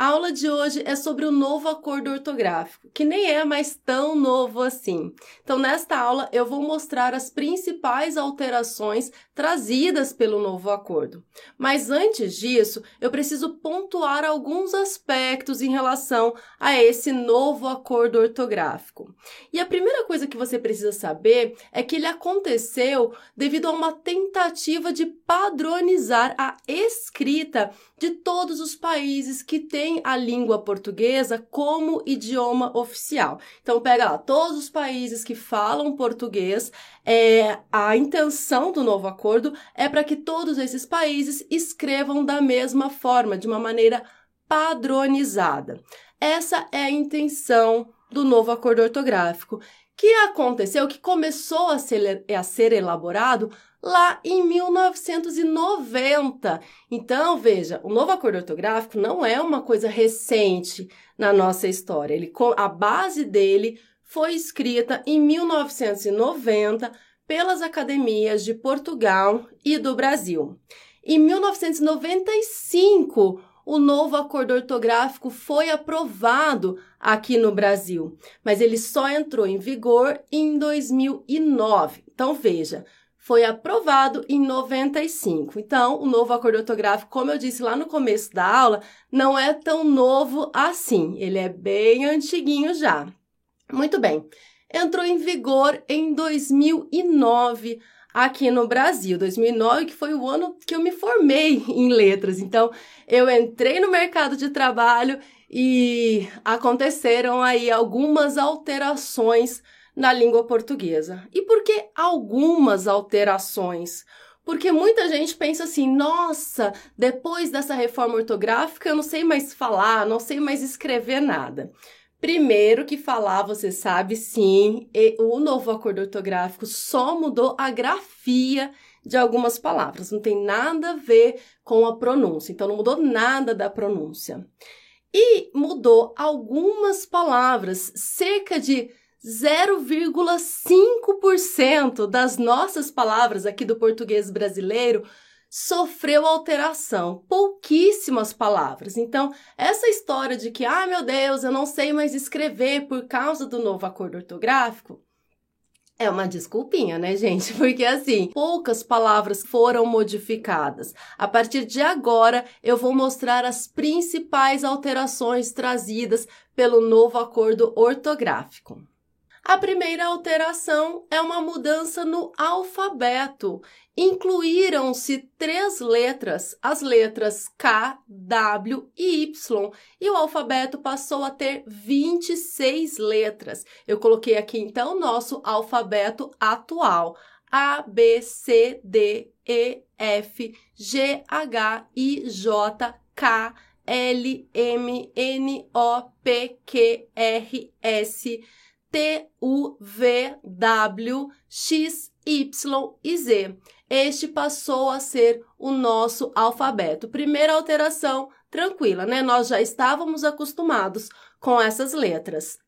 A aula de hoje é sobre o novo acordo ortográfico, que nem é mais tão novo assim. Então, nesta aula, eu vou mostrar as principais alterações trazidas pelo novo acordo. Mas antes disso, eu preciso pontuar alguns aspectos em relação a esse novo acordo ortográfico. E a primeira coisa que você precisa saber é que ele aconteceu devido a uma tentativa de padronizar a escrita de todos os países que têm a língua portuguesa como idioma oficial. Então, pega lá, todos os países que falam português, é, a intenção do novo acordo é para que todos esses países escrevam da mesma forma, de uma maneira padronizada. Essa é a intenção do novo acordo ortográfico, que aconteceu, que começou a ser, a ser elaborado lá em 1990. Então, veja, o novo acordo ortográfico não é uma coisa recente na nossa história. Ele, a base dele foi escrita em 1990 pelas academias de Portugal e do Brasil. Em 1995, o novo acordo ortográfico foi aprovado aqui no Brasil, mas ele só entrou em vigor em 2009. Então, veja, foi aprovado em 95. Então, o novo acordo ortográfico, como eu disse lá no começo da aula, não é tão novo assim. Ele é bem antiguinho já. Muito bem. Entrou em vigor em 2009 aqui no Brasil. 2009 que foi o ano que eu me formei em letras. Então, eu entrei no mercado de trabalho e aconteceram aí algumas alterações na língua portuguesa. E por que algumas alterações? Porque muita gente pensa assim: nossa, depois dessa reforma ortográfica eu não sei mais falar, não sei mais escrever nada. Primeiro que falar, você sabe sim, o novo acordo ortográfico só mudou a grafia de algumas palavras, não tem nada a ver com a pronúncia, então não mudou nada da pronúncia. E mudou algumas palavras, cerca de 0,5% das nossas palavras aqui do português brasileiro sofreu alteração, pouquíssimas palavras. Então, essa história de que, ah, meu Deus, eu não sei mais escrever por causa do novo acordo ortográfico, é uma desculpinha, né, gente? Porque assim, poucas palavras foram modificadas. A partir de agora, eu vou mostrar as principais alterações trazidas pelo novo acordo ortográfico. A primeira alteração é uma mudança no alfabeto. Incluíram-se três letras, as letras K, W e Y, e o alfabeto passou a ter 26 letras. Eu coloquei aqui então nosso alfabeto atual: A, B, C, D, E, F, G, H, I, J, K, L, M, N, O, P, Q, R, S, T, U, V, W, X, Y e Z. Este passou a ser o nosso alfabeto. Primeira alteração, tranquila, né? Nós já estávamos acostumados com essas letras.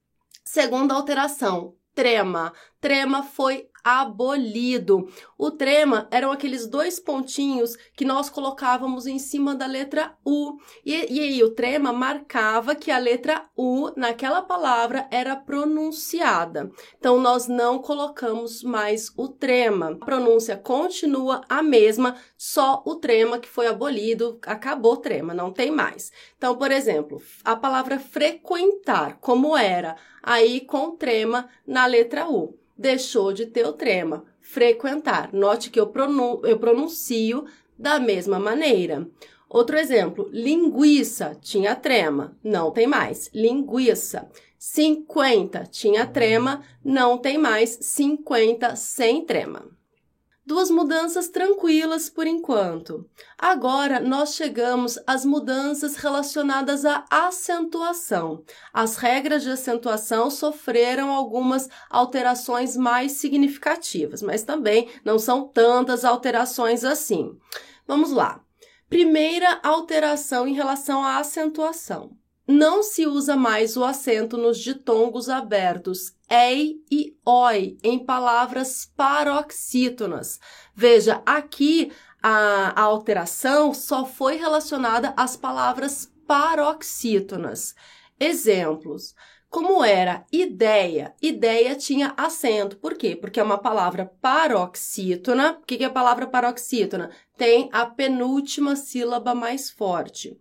Segunda alteração, trema. Trema foi abolido. O trema eram aqueles dois pontinhos que nós colocávamos em cima da letra U. E, e aí o trema marcava que a letra U naquela palavra era pronunciada. Então nós não colocamos mais o trema. A pronúncia continua a mesma, só o trema que foi abolido, acabou o trema, não tem mais. Então, por exemplo, a palavra frequentar, como era? Aí com trema na letra U deixou de ter o trema. Frequentar. Note que eu, pronuncio, eu pronuncio da mesma maneira. Outro exemplo, linguiça tinha trema, não tem mais. Linguiça. 50 tinha trema, não tem mais. 50 sem trema. Duas mudanças tranquilas por enquanto. Agora nós chegamos às mudanças relacionadas à acentuação. As regras de acentuação sofreram algumas alterações mais significativas, mas também não são tantas alterações assim. Vamos lá. Primeira alteração em relação à acentuação. Não se usa mais o acento nos ditongos abertos ei e oi em palavras paroxítonas. Veja, aqui a, a alteração só foi relacionada às palavras paroxítonas. Exemplos. Como era ideia, ideia tinha acento. Por quê? Porque é uma palavra paroxítona. O que é a palavra paroxítona? Tem a penúltima sílaba mais forte.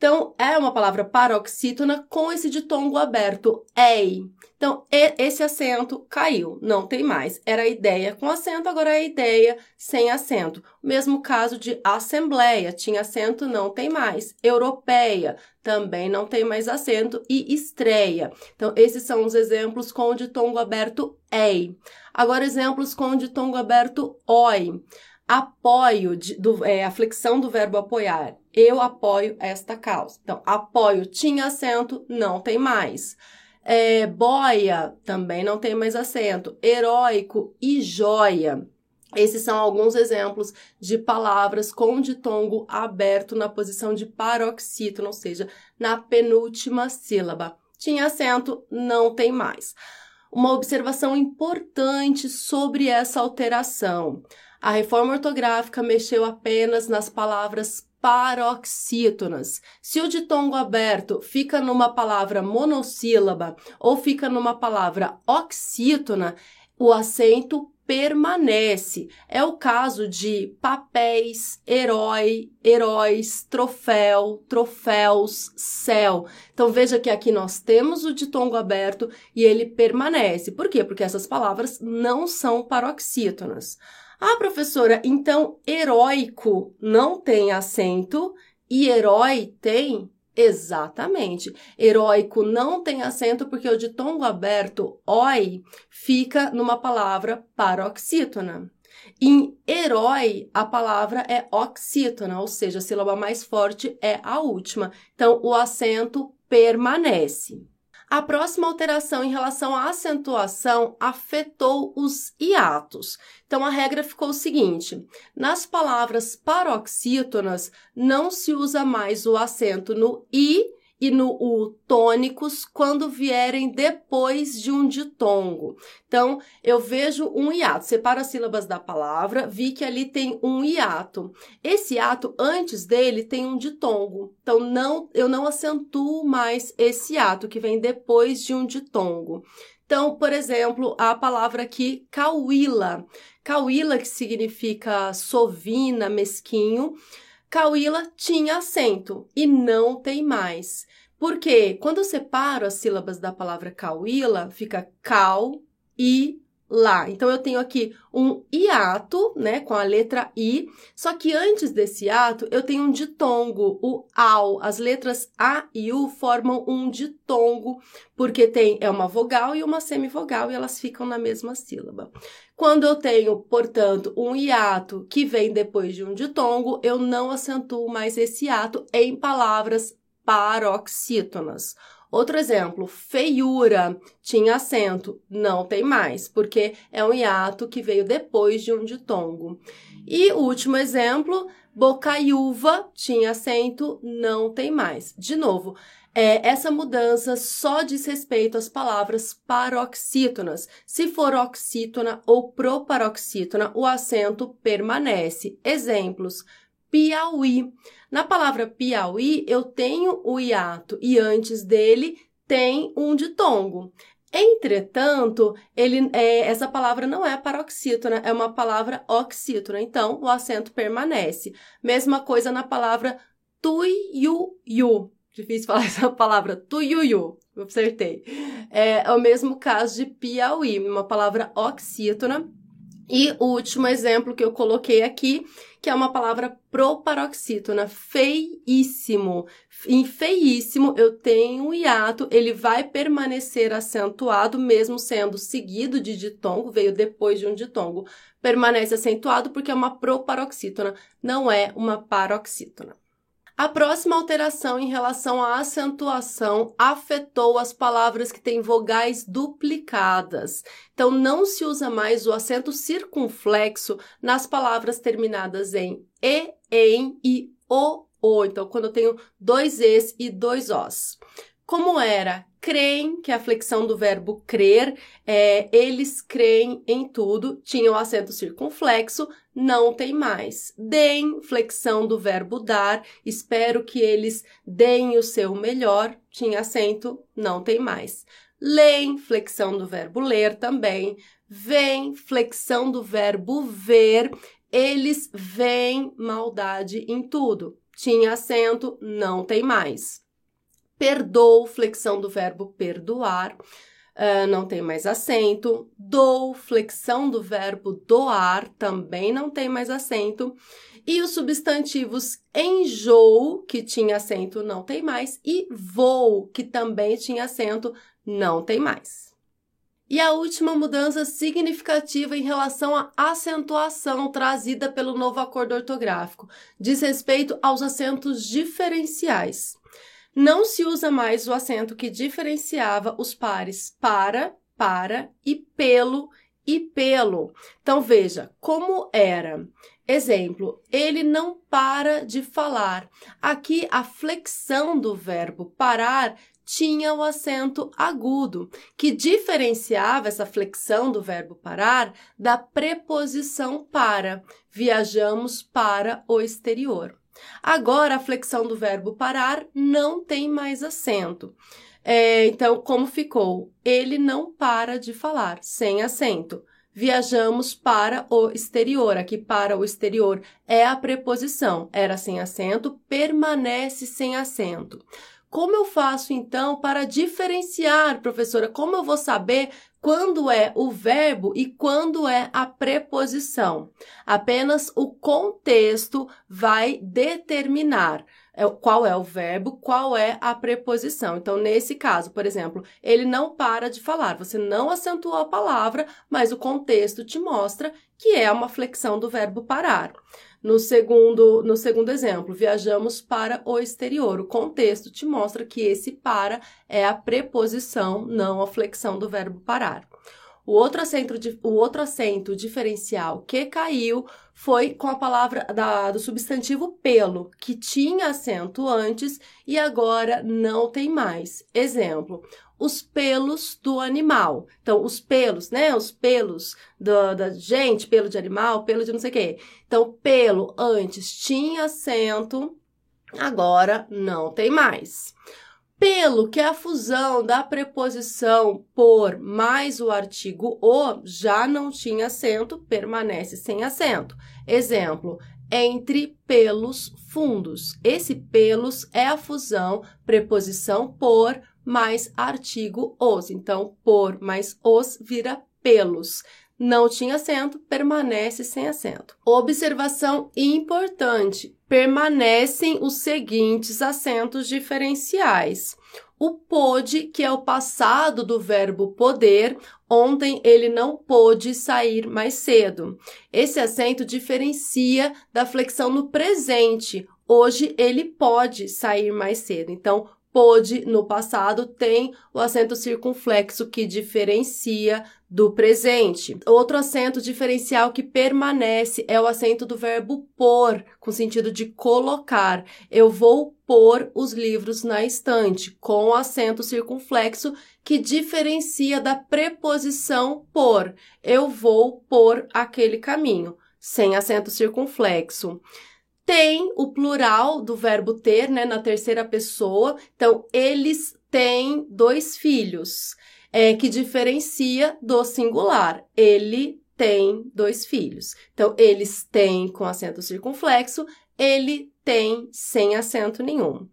Então, é uma palavra paroxítona com esse ditongo aberto, ei. Então, esse acento caiu, não tem mais. Era ideia com acento, agora é ideia sem acento. Mesmo caso de assembleia, tinha acento, não tem mais. Europeia, também não tem mais acento. E estreia. Então, esses são os exemplos com o ditongo aberto ei. Agora, exemplos com o ditongo aberto oi apoio, de, do, é, a flexão do verbo apoiar. Eu apoio esta causa. Então, apoio tinha acento, não tem mais. É, boia também não tem mais acento. Heróico e joia. Esses são alguns exemplos de palavras com ditongo aberto na posição de paroxítono, ou seja, na penúltima sílaba. Tinha acento, não tem mais. Uma observação importante sobre essa alteração. A reforma ortográfica mexeu apenas nas palavras paroxítonas. Se o ditongo aberto fica numa palavra monossílaba ou fica numa palavra oxítona, o acento permanece. É o caso de papéis, herói, heróis, troféu, troféus, céu. Então veja que aqui nós temos o ditongo aberto e ele permanece. Por quê? Porque essas palavras não são paroxítonas. Ah, professora, então heróico não tem acento e herói tem? Exatamente. Heróico não tem acento porque o ditongo aberto oi fica numa palavra paroxítona. Em herói, a palavra é oxítona, ou seja, a sílaba mais forte é a última. Então, o acento permanece. A próxima alteração em relação à acentuação afetou os hiatos. Então, a regra ficou o seguinte: nas palavras paroxítonas, não se usa mais o acento no i e no U tônicos quando vierem depois de um ditongo. Então, eu vejo um hiato, separo as sílabas da palavra, vi que ali tem um hiato. Esse hiato, antes dele, tem um ditongo. Então, não, eu não acentuo mais esse hiato que vem depois de um ditongo. Então, por exemplo, a palavra aqui, cauíla. Cauíla, que significa sovina, mesquinho. Cauíla tinha acento e não tem mais. Porque quando eu separo as sílabas da palavra cauíla, fica cal e lá. Então eu tenho aqui um hiato, né, com a letra i, só que antes desse hiato eu tenho um ditongo, o ao. As letras a e u formam um ditongo, porque tem é uma vogal e uma semivogal e elas ficam na mesma sílaba. Quando eu tenho, portanto, um hiato que vem depois de um ditongo, eu não acentuo mais esse hiato em palavras paroxítonas. Outro exemplo, feiura, tinha acento, não tem mais, porque é um hiato que veio depois de um ditongo. E último exemplo, bocaiúva, tinha acento, não tem mais. De novo, é, essa mudança só diz respeito às palavras paroxítonas. Se for oxítona ou proparoxítona, o acento permanece. Exemplos: Piauí. Na palavra Piauí, eu tenho o hiato e antes dele tem um ditongo. Entretanto, ele, é, essa palavra não é paroxítona, é uma palavra oxítona, então o acento permanece. Mesma coisa na palavra tuiuiu. Difícil falar essa palavra, tuiuiu. Acertei. É, é o mesmo caso de Piauí, uma palavra oxítona E o último exemplo que eu coloquei aqui, que é uma palavra proparoxítona, feíssimo. Em feíssimo, eu tenho um hiato, ele vai permanecer acentuado, mesmo sendo seguido de ditongo, veio depois de um ditongo. Permanece acentuado porque é uma proparoxítona, não é uma paroxítona. A próxima alteração em relação à acentuação afetou as palavras que têm vogais duplicadas. Então, não se usa mais o acento circunflexo nas palavras terminadas em e, em e o, o. Então, quando eu tenho dois es e dois os. Como era creem, que é a flexão do verbo crer, é, eles creem em tudo, tinha o acento circunflexo, não tem mais. Deem, flexão do verbo dar, espero que eles deem o seu melhor, tinha acento, não tem mais. Leem, flexão do verbo ler também. Vem, flexão do verbo ver, eles veem maldade em tudo. Tinha acento, não tem mais perdoo, flexão do verbo perdoar, uh, não tem mais acento. Dou, flexão do verbo doar, também não tem mais acento. E os substantivos enjoo, que tinha acento, não tem mais. E vou, que também tinha acento, não tem mais. E a última mudança significativa em relação à acentuação trazida pelo novo acordo ortográfico diz respeito aos acentos diferenciais não se usa mais o acento que diferenciava os pares para, para e pelo e pelo. Então veja como era. Exemplo, ele não para de falar. Aqui a flexão do verbo parar tinha o acento agudo, que diferenciava essa flexão do verbo parar da preposição para. Viajamos para o exterior. Agora, a flexão do verbo parar não tem mais acento. É, então, como ficou? Ele não para de falar, sem acento. Viajamos para o exterior. Aqui, para o exterior é a preposição. Era sem acento, permanece sem acento. Como eu faço então para diferenciar, professora? Como eu vou saber quando é o verbo e quando é a preposição? Apenas o contexto vai determinar é qual é o verbo, qual é a preposição. Então, nesse caso, por exemplo, ele não para de falar. Você não acentuou a palavra, mas o contexto te mostra que é uma flexão do verbo parar. No segundo, no segundo exemplo, viajamos para o exterior. O contexto te mostra que esse para é a preposição, não a flexão do verbo parar. O outro acento, o outro acento diferencial que caiu foi com a palavra da, do substantivo pelo, que tinha acento antes e agora não tem mais. Exemplo: os pelos do animal. Então, os pelos, né? Os pelos do, da gente, pelo de animal, pelo de não sei o quê. Então, pelo antes tinha acento, agora não tem mais. Pelo, que é a fusão da preposição por mais o artigo o, já não tinha acento, permanece sem acento. Exemplo, entre pelos fundos. Esse pelos é a fusão preposição por mais artigo os. Então, por mais os vira pelos. Não tinha acento, permanece sem acento. Observação importante: permanecem os seguintes acentos diferenciais. O pôde, que é o passado do verbo poder, ontem ele não pôde sair mais cedo. Esse acento diferencia da flexão no presente. Hoje ele pode sair mais cedo. Então, pôde no passado tem o acento circunflexo que diferencia do presente. Outro acento diferencial que permanece é o acento do verbo pôr, com sentido de colocar. Eu vou pôr os livros na estante, com o acento circunflexo que diferencia da preposição por. Eu vou por aquele caminho, sem acento circunflexo tem o plural do verbo ter, né, na terceira pessoa. Então, eles têm dois filhos, é, que diferencia do singular. Ele tem dois filhos. Então, eles têm com acento circunflexo, ele tem sem acento nenhum.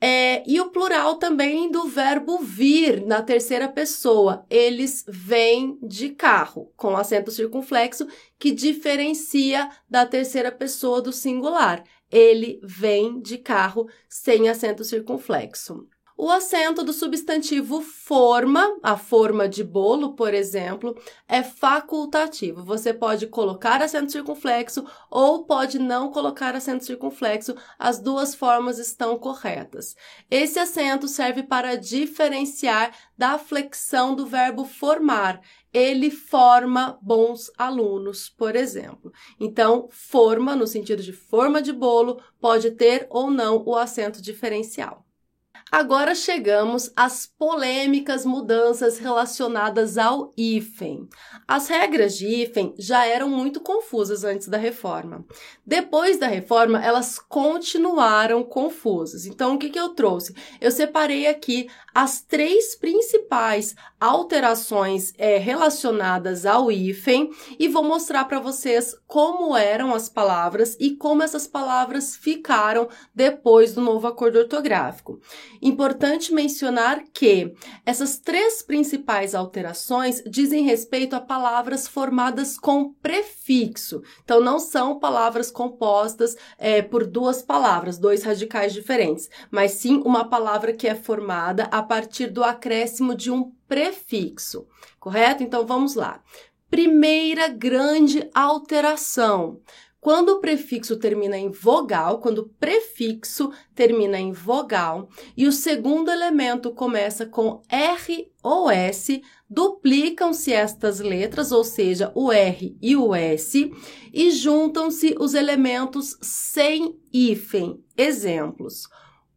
É, e o plural também do verbo vir na terceira pessoa. Eles vêm de carro, com acento circunflexo, que diferencia da terceira pessoa do singular. Ele vem de carro sem acento circunflexo. O acento do substantivo forma, a forma de bolo, por exemplo, é facultativo. Você pode colocar acento circunflexo ou pode não colocar acento circunflexo. As duas formas estão corretas. Esse acento serve para diferenciar da flexão do verbo formar. Ele forma bons alunos, por exemplo. Então, forma, no sentido de forma de bolo, pode ter ou não o acento diferencial. Agora chegamos às polêmicas mudanças relacionadas ao hífen. As regras de hífen já eram muito confusas antes da reforma. Depois da reforma, elas continuaram confusas. Então, o que, que eu trouxe? Eu separei aqui as três principais alterações é, relacionadas ao hífen e vou mostrar para vocês como eram as palavras e como essas palavras ficaram depois do novo acordo ortográfico. Importante mencionar que essas três principais alterações dizem respeito a palavras formadas com prefixo. Então, não são palavras compostas é, por duas palavras, dois radicais diferentes, mas sim uma palavra que é formada a partir do acréscimo de um prefixo, correto? Então, vamos lá. Primeira grande alteração quando o prefixo termina em vogal, quando o prefixo termina em vogal e o segundo elemento começa com R ou S, duplicam-se estas letras, ou seja, o R e o S, e juntam-se os elementos sem hífen. Exemplos: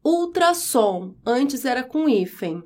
ultrassom, antes era com hífen.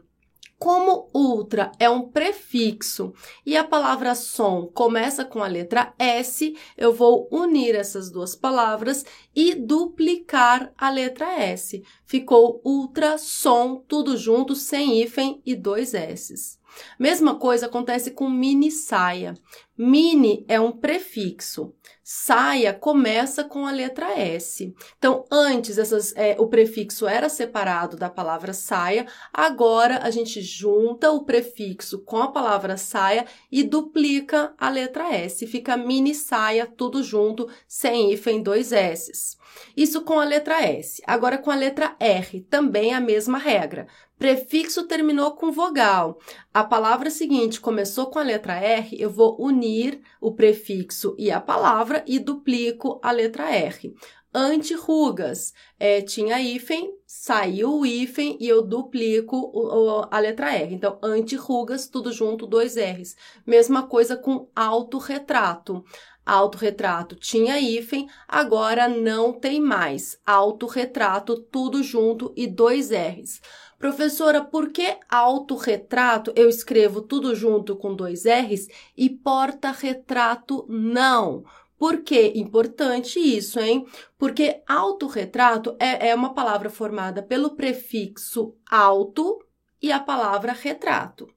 Como ultra é um prefixo e a palavra som começa com a letra S, eu vou unir essas duas palavras e duplicar a letra S. Ficou ultrassom, tudo junto, sem hífen e dois S's. Mesma coisa acontece com mini saia. Mini é um prefixo. Saia começa com a letra S. Então, antes essas, é, o prefixo era separado da palavra saia, agora a gente junta o prefixo com a palavra saia e duplica a letra S. Fica mini saia, tudo junto, sem hífen, dois S's. Isso com a letra S. Agora, com a letra R, também a mesma regra. Prefixo terminou com vogal. A palavra seguinte começou com a letra R, eu vou unir o prefixo e a palavra e duplico a letra R. Antirrugas, é, tinha hífen, saiu o hífen e eu duplico o, o, a letra R. Então, antirrugas, tudo junto, dois R's. Mesma coisa com autorretrato. Autorretrato tinha hífen, agora não tem mais. Autorretrato, tudo junto e dois R's. Professora, por que autorretrato eu escrevo tudo junto com dois R's e porta-retrato não? Por que importante isso, hein? Porque autorretrato é, é uma palavra formada pelo prefixo auto e a palavra retrato.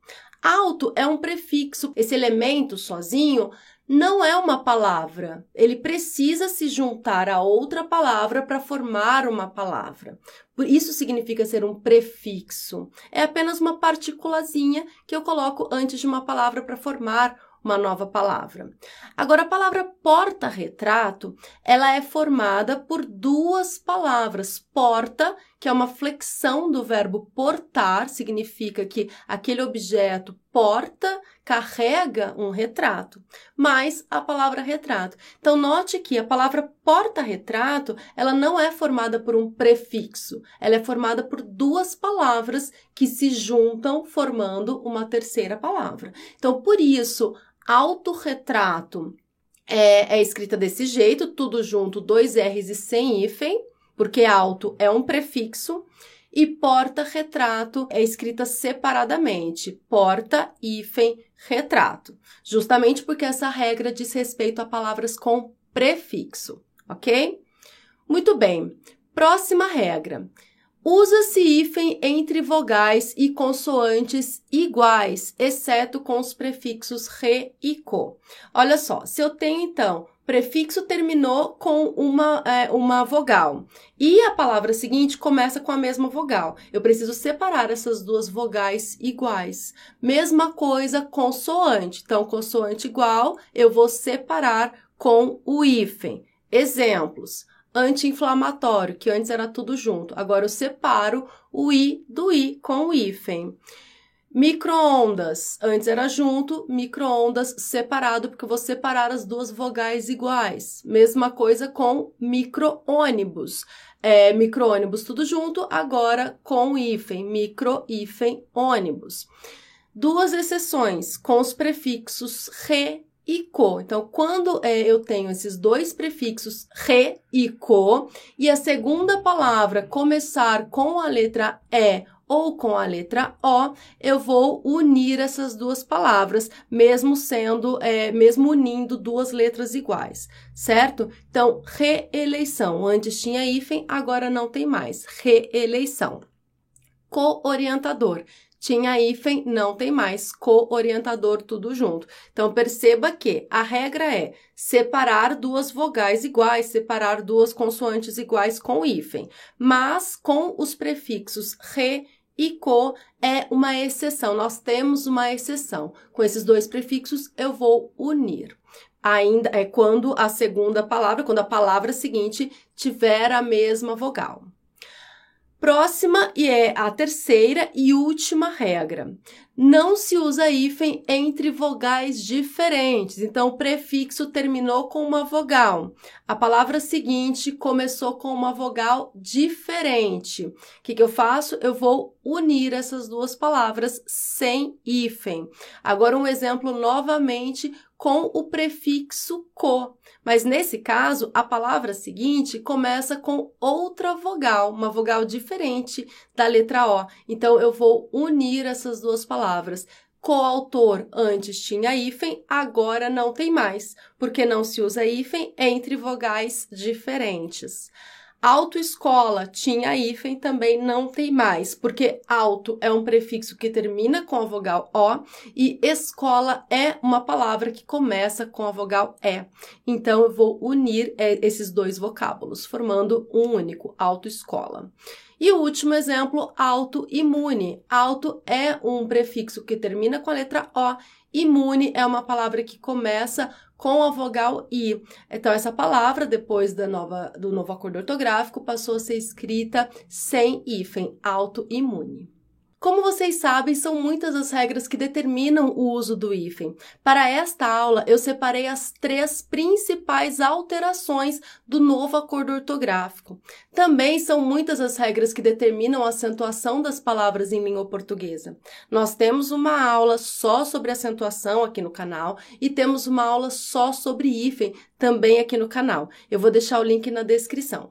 Auto é um prefixo, esse elemento sozinho não é uma palavra. Ele precisa se juntar a outra palavra para formar uma palavra. Isso significa ser um prefixo. É apenas uma partículazinha que eu coloco antes de uma palavra para formar uma nova palavra. Agora, a palavra porta-retrato, ela é formada por duas palavras. Porta, que é uma flexão do verbo portar, significa que aquele objeto porta, carrega um retrato, mais a palavra retrato. Então, note que a palavra porta-retrato, ela não é formada por um prefixo, ela é formada por duas palavras que se juntam formando uma terceira palavra. Então, por isso, autorretrato é, é escrita desse jeito, tudo junto, dois R's e sem hífen, porque auto é um prefixo, e porta-retrato é escrita separadamente, porta, hífen, retrato, justamente porque essa regra diz respeito a palavras com prefixo, ok? Muito bem, próxima regra. Usa-se hífen entre vogais e consoantes iguais, exceto com os prefixos re e co. Olha só, se eu tenho então prefixo terminou com uma, é, uma vogal. E a palavra seguinte começa com a mesma vogal. Eu preciso separar essas duas vogais iguais. Mesma coisa, consoante. Então, consoante igual, eu vou separar com o hífen. Exemplos. Anti-inflamatório, que antes era tudo junto. Agora eu separo o i do i com o hífen. Microondas, antes era junto, microondas separado, porque eu vou separar as duas vogais iguais. Mesma coisa com micro-ônibus. É, micro-ônibus tudo junto, agora com hífen, micro-hífen ônibus. Duas exceções com os prefixos re e co. Então, quando é, eu tenho esses dois prefixos re e co, e a segunda palavra começar com a letra e ou com a letra O, eu vou unir essas duas palavras, mesmo sendo, é, mesmo unindo duas letras iguais, certo? Então, reeleição. Antes tinha hífen, agora não tem mais. Reeleição. Co-orientador. Tinha hífen, não tem mais. Co-orientador, tudo junto. Então, perceba que a regra é separar duas vogais iguais, separar duas consoantes iguais com hífen. Mas, com os prefixos re e co é uma exceção. Nós temos uma exceção. Com esses dois prefixos, eu vou unir. Ainda é quando a segunda palavra, quando a palavra seguinte tiver a mesma vogal. Próxima e é a terceira e última regra. Não se usa hífen entre vogais diferentes. Então, o prefixo terminou com uma vogal. A palavra seguinte começou com uma vogal diferente. O que, que eu faço? Eu vou unir essas duas palavras sem hífen. Agora, um exemplo novamente com o prefixo co. Mas nesse caso, a palavra seguinte começa com outra vogal, uma vogal diferente da letra O. Então, eu vou unir essas duas palavras. Coautor antes tinha hífen, agora não tem mais, porque não se usa hífen entre vogais diferentes. Autoescola tinha hífen, também não tem mais, porque auto é um prefixo que termina com a vogal O e escola é uma palavra que começa com a vogal E. Então, eu vou unir é, esses dois vocábulos, formando um único, autoescola. E o último exemplo, autoimune. Auto é um prefixo que termina com a letra O, imune é uma palavra que começa com a vogal I. Então, essa palavra, depois da nova, do novo acordo ortográfico, passou a ser escrita sem hífen, autoimune. Como vocês sabem, são muitas as regras que determinam o uso do hífen. Para esta aula, eu separei as três principais alterações do novo acordo ortográfico. Também são muitas as regras que determinam a acentuação das palavras em língua portuguesa. Nós temos uma aula só sobre acentuação aqui no canal e temos uma aula só sobre hífen também aqui no canal. Eu vou deixar o link na descrição.